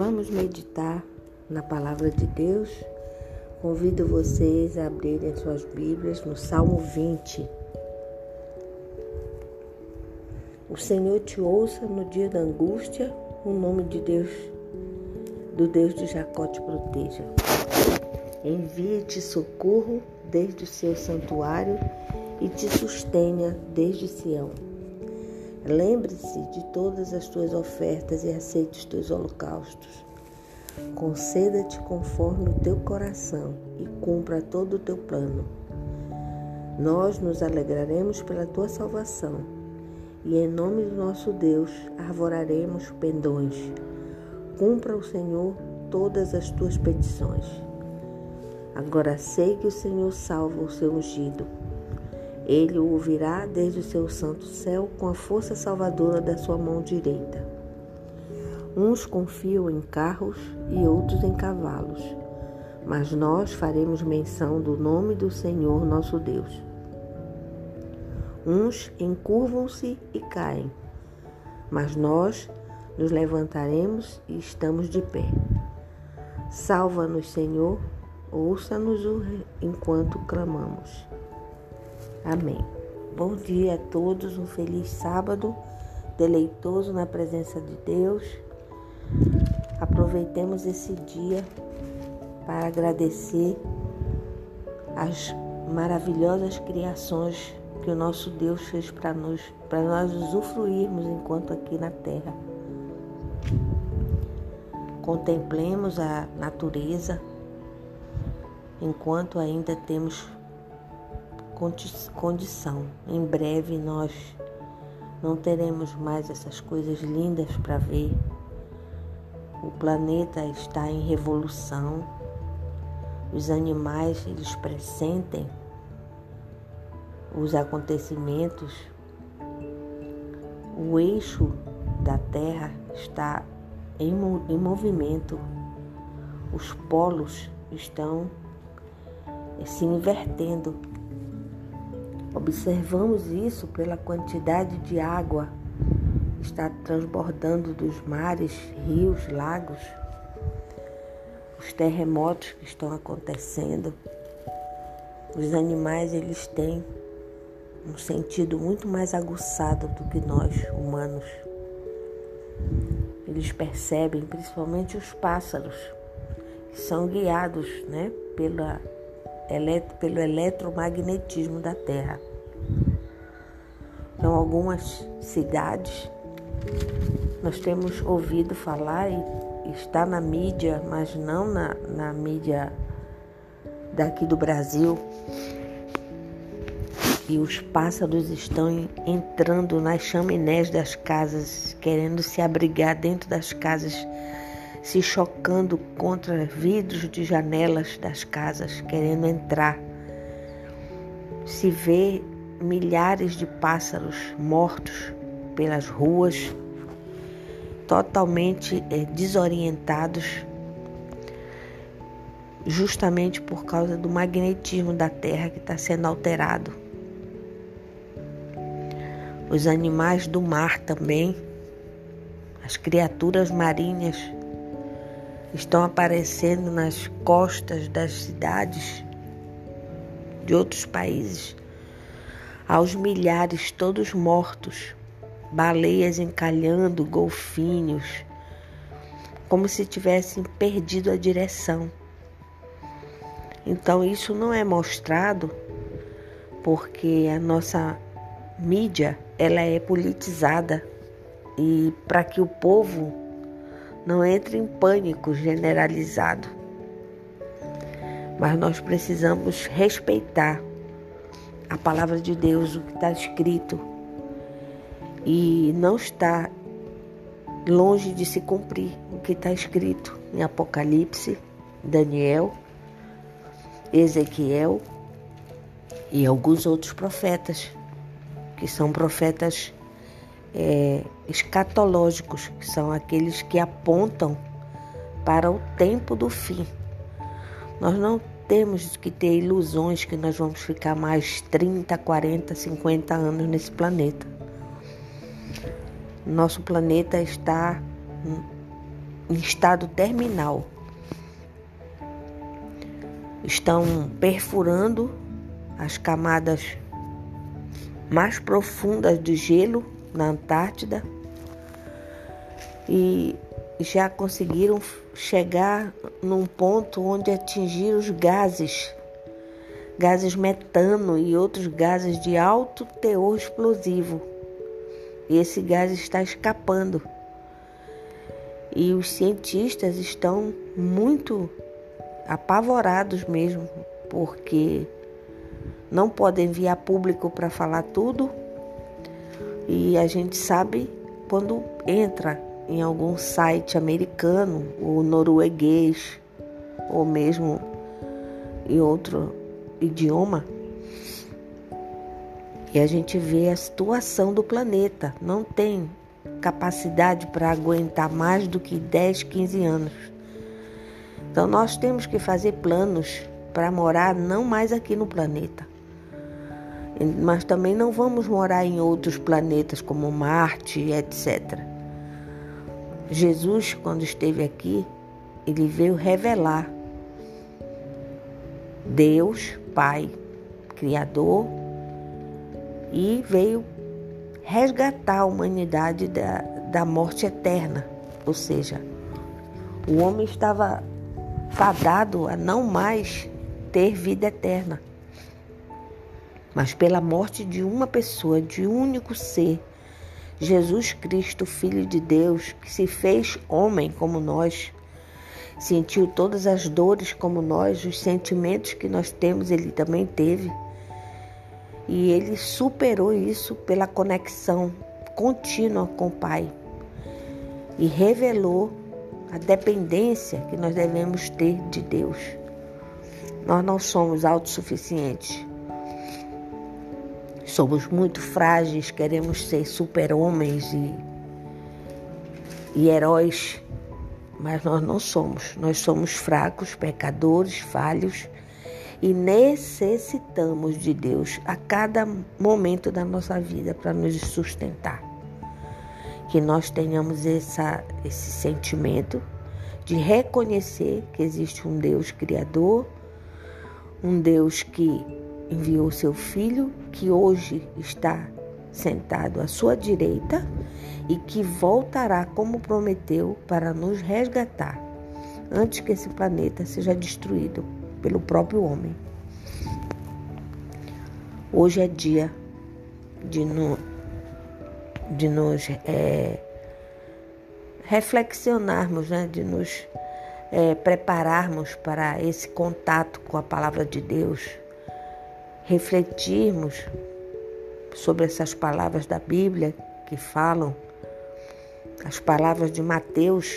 Vamos meditar na palavra de Deus. Convido vocês a abrirem suas Bíblias no Salmo 20. O Senhor te ouça no dia da angústia, o nome de Deus, do Deus de Jacó te proteja. Envie-te socorro desde o seu santuário e te sustenha desde Sião. Lembre-se de todas as tuas ofertas e aceite os teus holocaustos. Conceda-te conforme o teu coração e cumpra todo o teu plano. Nós nos alegraremos pela tua salvação e em nome do nosso Deus arvoraremos pendões. Cumpra o Senhor todas as tuas petições. Agora sei que o Senhor salva o seu ungido. Ele o ouvirá desde o seu santo céu com a força salvadora da sua mão direita. Uns confiam em carros e outros em cavalos, mas nós faremos menção do nome do Senhor nosso Deus. Uns encurvam-se e caem, mas nós nos levantaremos e estamos de pé. Salva-nos, Senhor, ouça-nos enquanto clamamos. Amém. Bom dia a todos, um feliz sábado, deleitoso na presença de Deus. Aproveitemos esse dia para agradecer as maravilhosas criações que o nosso Deus fez para nós, para nós usufruirmos enquanto aqui na terra. Contemplemos a natureza enquanto ainda temos condição. Em breve nós não teremos mais essas coisas lindas para ver. O planeta está em revolução. Os animais eles pressentem os acontecimentos. O eixo da Terra está em, em movimento. Os polos estão se invertendo Observamos isso pela quantidade de água que está transbordando dos mares, rios, lagos, os terremotos que estão acontecendo. Os animais eles têm um sentido muito mais aguçado do que nós humanos. Eles percebem, principalmente os pássaros, que são guiados né, pela pelo eletromagnetismo da Terra. Então, algumas cidades nós temos ouvido falar e está na mídia, mas não na, na mídia daqui do Brasil. E os pássaros estão entrando nas chaminés das casas, querendo se abrigar dentro das casas se chocando contra vidros de janelas das casas, querendo entrar. Se vê milhares de pássaros mortos pelas ruas, totalmente é, desorientados, justamente por causa do magnetismo da Terra que está sendo alterado. Os animais do mar também, as criaturas marinhas estão aparecendo nas costas das cidades de outros países, aos milhares todos mortos, baleias encalhando, golfinhos, como se tivessem perdido a direção. Então isso não é mostrado porque a nossa mídia ela é politizada e para que o povo não entre em pânico generalizado. Mas nós precisamos respeitar a palavra de Deus, o que está escrito, e não está longe de se cumprir o que está escrito em Apocalipse, Daniel, Ezequiel e alguns outros profetas, que são profetas é, escatológicos, que são aqueles que apontam para o tempo do fim. Nós não temos que ter ilusões que nós vamos ficar mais 30, 40, 50 anos nesse planeta. Nosso planeta está em estado terminal. Estão perfurando as camadas mais profundas de gelo na Antártida e já conseguiram chegar num ponto onde atingir os gases, gases metano e outros gases de alto teor explosivo. E esse gás está escapando. E os cientistas estão muito apavorados mesmo, porque não podem enviar público para falar tudo. E a gente sabe quando entra em algum site americano ou norueguês ou mesmo em outro idioma. E a gente vê a situação do planeta. Não tem capacidade para aguentar mais do que 10, 15 anos. Então nós temos que fazer planos para morar não mais aqui no planeta. Mas também não vamos morar em outros planetas como Marte, etc. Jesus, quando esteve aqui, ele veio revelar Deus, Pai, Criador, e veio resgatar a humanidade da, da morte eterna. Ou seja, o homem estava fadado a não mais ter vida eterna. Mas pela morte de uma pessoa, de um único ser, Jesus Cristo, Filho de Deus, que se fez homem como nós, sentiu todas as dores como nós, os sentimentos que nós temos, ele também teve. E ele superou isso pela conexão contínua com o Pai e revelou a dependência que nós devemos ter de Deus. Nós não somos autossuficientes. Somos muito frágeis, queremos ser super-homens e, e heróis, mas nós não somos. Nós somos fracos, pecadores, falhos e necessitamos de Deus a cada momento da nossa vida para nos sustentar. Que nós tenhamos essa, esse sentimento de reconhecer que existe um Deus Criador, um Deus que enviou seu Filho, que hoje está sentado à sua direita e que voltará como prometeu para nos resgatar antes que esse planeta seja destruído pelo próprio homem. Hoje é dia de, no, de nos é, reflexionarmos, né? de nos é, prepararmos para esse contato com a palavra de Deus, refletirmos sobre essas palavras da Bíblia que falam, as palavras de Mateus,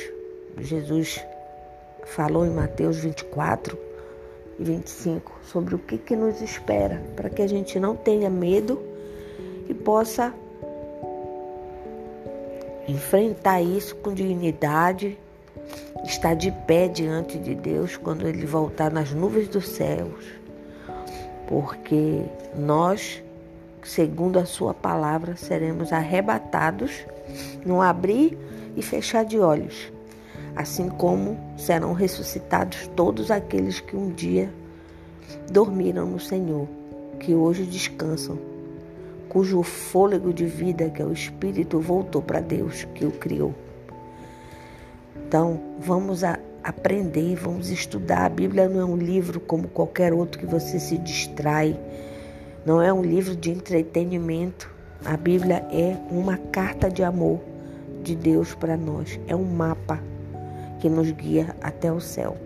Jesus falou em Mateus 24 e 25 sobre o que, que nos espera, para que a gente não tenha medo e possa enfrentar isso com dignidade, estar de pé diante de Deus quando Ele voltar nas nuvens dos céus porque nós, segundo a Sua palavra, seremos arrebatados no abrir e fechar de olhos, assim como serão ressuscitados todos aqueles que um dia dormiram no Senhor, que hoje descansam, cujo fôlego de vida, que é o Espírito, voltou para Deus que o criou. Então, vamos a aprender, vamos estudar. A Bíblia não é um livro como qualquer outro que você se distrai, não é um livro de entretenimento. A Bíblia é uma carta de amor de Deus para nós, é um mapa que nos guia até o céu.